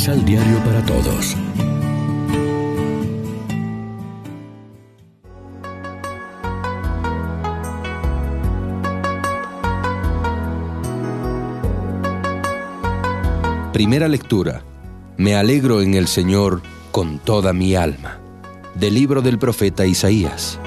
Misal Diario para Todos. Primera lectura. Me alegro en el Señor con toda mi alma. Del libro del profeta Isaías.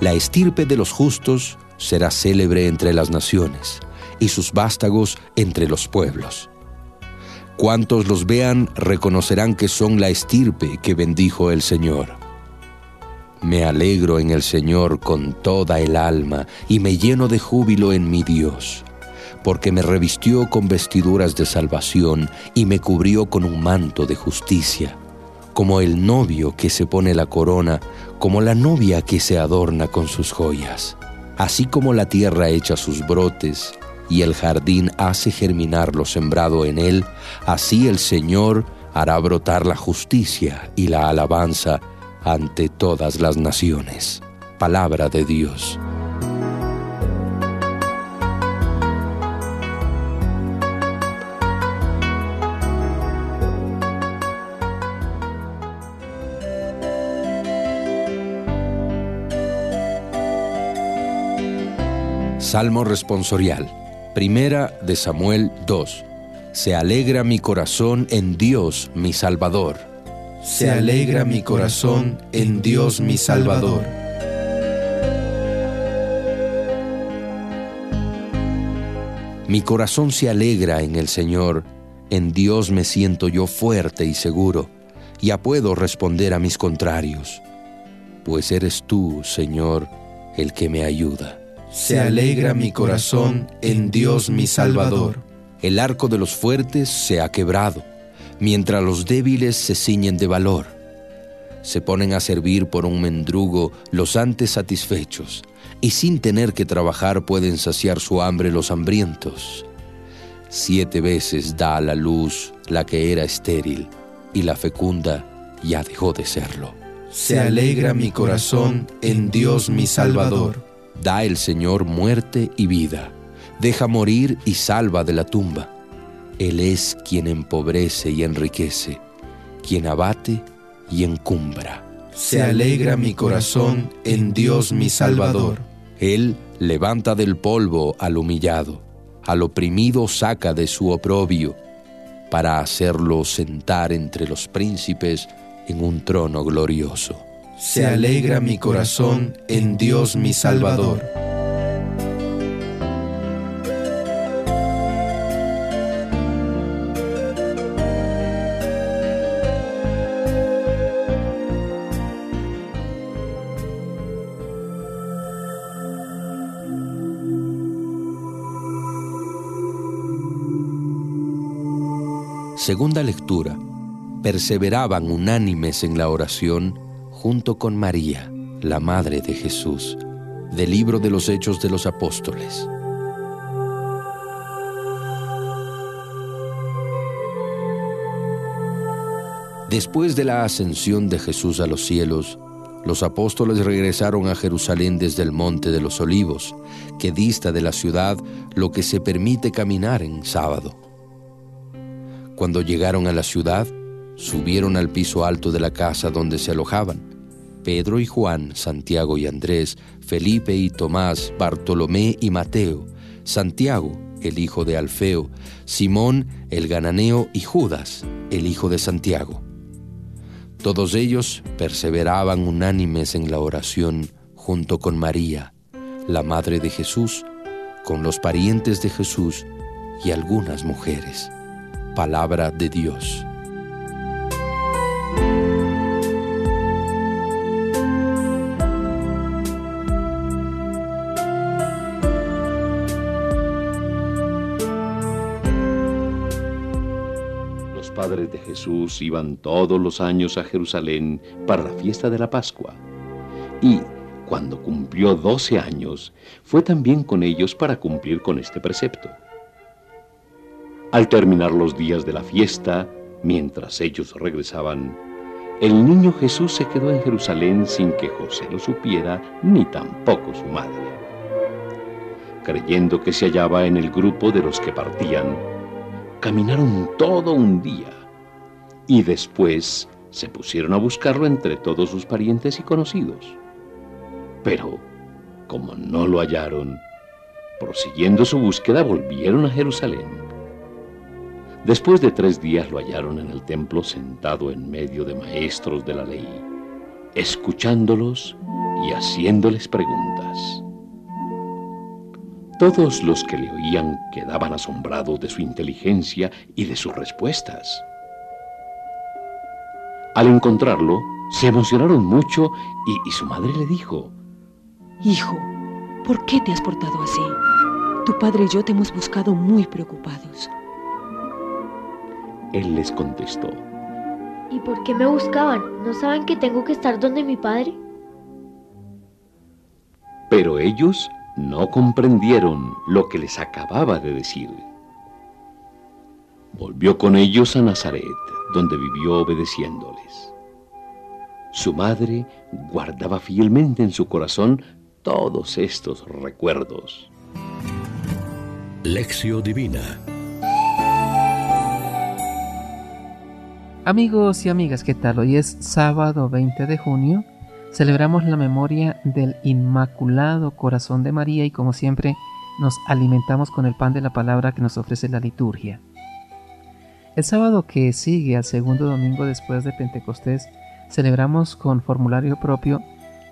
La estirpe de los justos será célebre entre las naciones y sus vástagos entre los pueblos. Cuantos los vean reconocerán que son la estirpe que bendijo el Señor. Me alegro en el Señor con toda el alma y me lleno de júbilo en mi Dios, porque me revistió con vestiduras de salvación y me cubrió con un manto de justicia como el novio que se pone la corona, como la novia que se adorna con sus joyas. Así como la tierra echa sus brotes y el jardín hace germinar lo sembrado en él, así el Señor hará brotar la justicia y la alabanza ante todas las naciones. Palabra de Dios. Salmo responsorial. Primera de Samuel 2. Se alegra mi corazón en Dios mi Salvador. Se alegra mi corazón en Dios mi Salvador. Mi corazón se alegra en el Señor, en Dios me siento yo fuerte y seguro, ya puedo responder a mis contrarios, pues eres tú, Señor, el que me ayuda. Se alegra mi corazón en Dios mi Salvador. El arco de los fuertes se ha quebrado, mientras los débiles se ciñen de valor. Se ponen a servir por un mendrugo los antes satisfechos, y sin tener que trabajar pueden saciar su hambre los hambrientos. Siete veces da a la luz la que era estéril, y la fecunda ya dejó de serlo. Se alegra mi corazón en Dios mi Salvador Da el Señor muerte y vida, deja morir y salva de la tumba. Él es quien empobrece y enriquece, quien abate y encumbra. Se alegra mi corazón en Dios mi Salvador. Él levanta del polvo al humillado, al oprimido saca de su oprobio, para hacerlo sentar entre los príncipes en un trono glorioso se alegra mi corazón en Dios mi Salvador. Segunda lectura. Perseveraban unánimes en la oración junto con María, la Madre de Jesús, del libro de los Hechos de los Apóstoles. Después de la ascensión de Jesús a los cielos, los apóstoles regresaron a Jerusalén desde el Monte de los Olivos, que dista de la ciudad lo que se permite caminar en sábado. Cuando llegaron a la ciudad, subieron al piso alto de la casa donde se alojaban. Pedro y Juan, Santiago y Andrés, Felipe y Tomás, Bartolomé y Mateo, Santiago, el hijo de Alfeo, Simón el gananeo y Judas, el hijo de Santiago. Todos ellos perseveraban unánimes en la oración junto con María, la madre de Jesús, con los parientes de Jesús y algunas mujeres. Palabra de Dios. De Jesús iban todos los años a Jerusalén para la fiesta de la Pascua. Y cuando cumplió doce años, fue también con ellos para cumplir con este precepto. Al terminar los días de la fiesta, mientras ellos regresaban, el niño Jesús se quedó en Jerusalén sin que José lo supiera, ni tampoco su madre. creyendo que se hallaba en el grupo de los que partían, caminaron todo un día y después se pusieron a buscarlo entre todos sus parientes y conocidos. Pero, como no lo hallaron, prosiguiendo su búsqueda volvieron a Jerusalén. Después de tres días lo hallaron en el templo sentado en medio de maestros de la ley, escuchándolos y haciéndoles preguntas. Todos los que le oían quedaban asombrados de su inteligencia y de sus respuestas. Al encontrarlo, se emocionaron mucho y, su madre le dijo, Hijo, ¿por qué te has portado así? Tu padre y yo te hemos buscado muy preocupados. Él les contestó. ¿Y por qué me buscaban? ¿No saben que tengo que estar donde mi padre? Pero ellos no comprendieron lo que les acababa de decir. Volvió con ellos a Nazaret, donde vivió obedeciéndoles. Su madre guardaba fielmente en su corazón todos estos recuerdos. Lección Divina Amigos y amigas, ¿qué tal? Hoy es sábado 20 de junio. Celebramos la memoria del Inmaculado Corazón de María y como siempre nos alimentamos con el pan de la palabra que nos ofrece la liturgia. El sábado que sigue al segundo domingo después de Pentecostés celebramos con formulario propio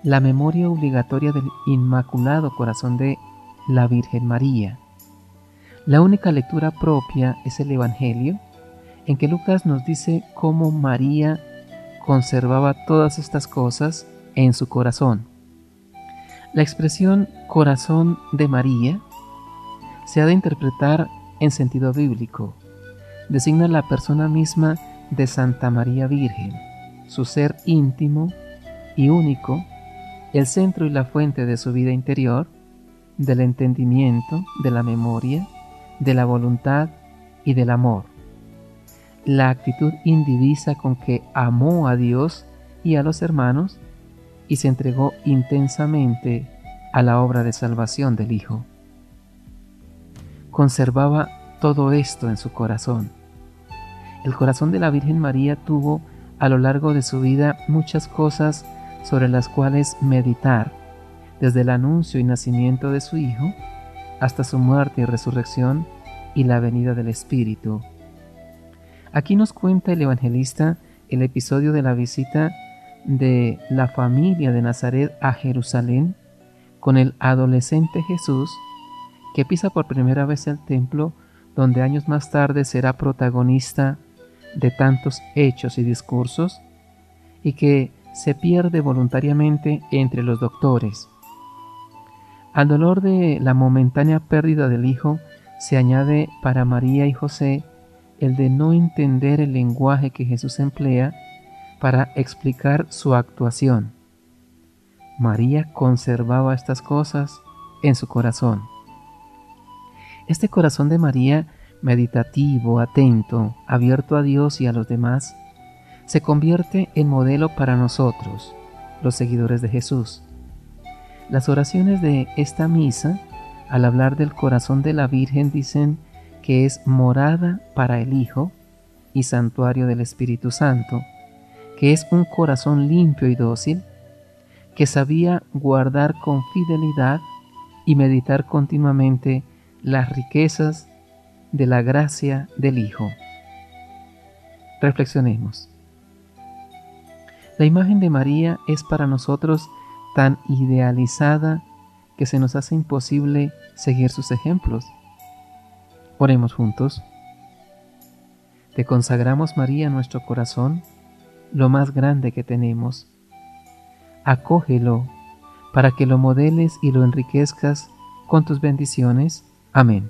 la memoria obligatoria del Inmaculado Corazón de la Virgen María. La única lectura propia es el Evangelio en que Lucas nos dice cómo María conservaba todas estas cosas en su corazón. La expresión corazón de María se ha de interpretar en sentido bíblico. Designa la persona misma de Santa María Virgen, su ser íntimo y único, el centro y la fuente de su vida interior, del entendimiento, de la memoria, de la voluntad y del amor la actitud indivisa con que amó a Dios y a los hermanos y se entregó intensamente a la obra de salvación del Hijo. Conservaba todo esto en su corazón. El corazón de la Virgen María tuvo a lo largo de su vida muchas cosas sobre las cuales meditar, desde el anuncio y nacimiento de su Hijo hasta su muerte y resurrección y la venida del Espíritu. Aquí nos cuenta el evangelista el episodio de la visita de la familia de Nazaret a Jerusalén con el adolescente Jesús que pisa por primera vez el templo donde años más tarde será protagonista de tantos hechos y discursos y que se pierde voluntariamente entre los doctores. Al dolor de la momentánea pérdida del hijo se añade para María y José el de no entender el lenguaje que Jesús emplea para explicar su actuación. María conservaba estas cosas en su corazón. Este corazón de María, meditativo, atento, abierto a Dios y a los demás, se convierte en modelo para nosotros, los seguidores de Jesús. Las oraciones de esta misa, al hablar del corazón de la Virgen, dicen que es morada para el Hijo y santuario del Espíritu Santo, que es un corazón limpio y dócil, que sabía guardar con fidelidad y meditar continuamente las riquezas de la gracia del Hijo. Reflexionemos. La imagen de María es para nosotros tan idealizada que se nos hace imposible seguir sus ejemplos. Oremos juntos. Te consagramos, María, nuestro corazón, lo más grande que tenemos. Acógelo para que lo modeles y lo enriquezcas con tus bendiciones. Amén.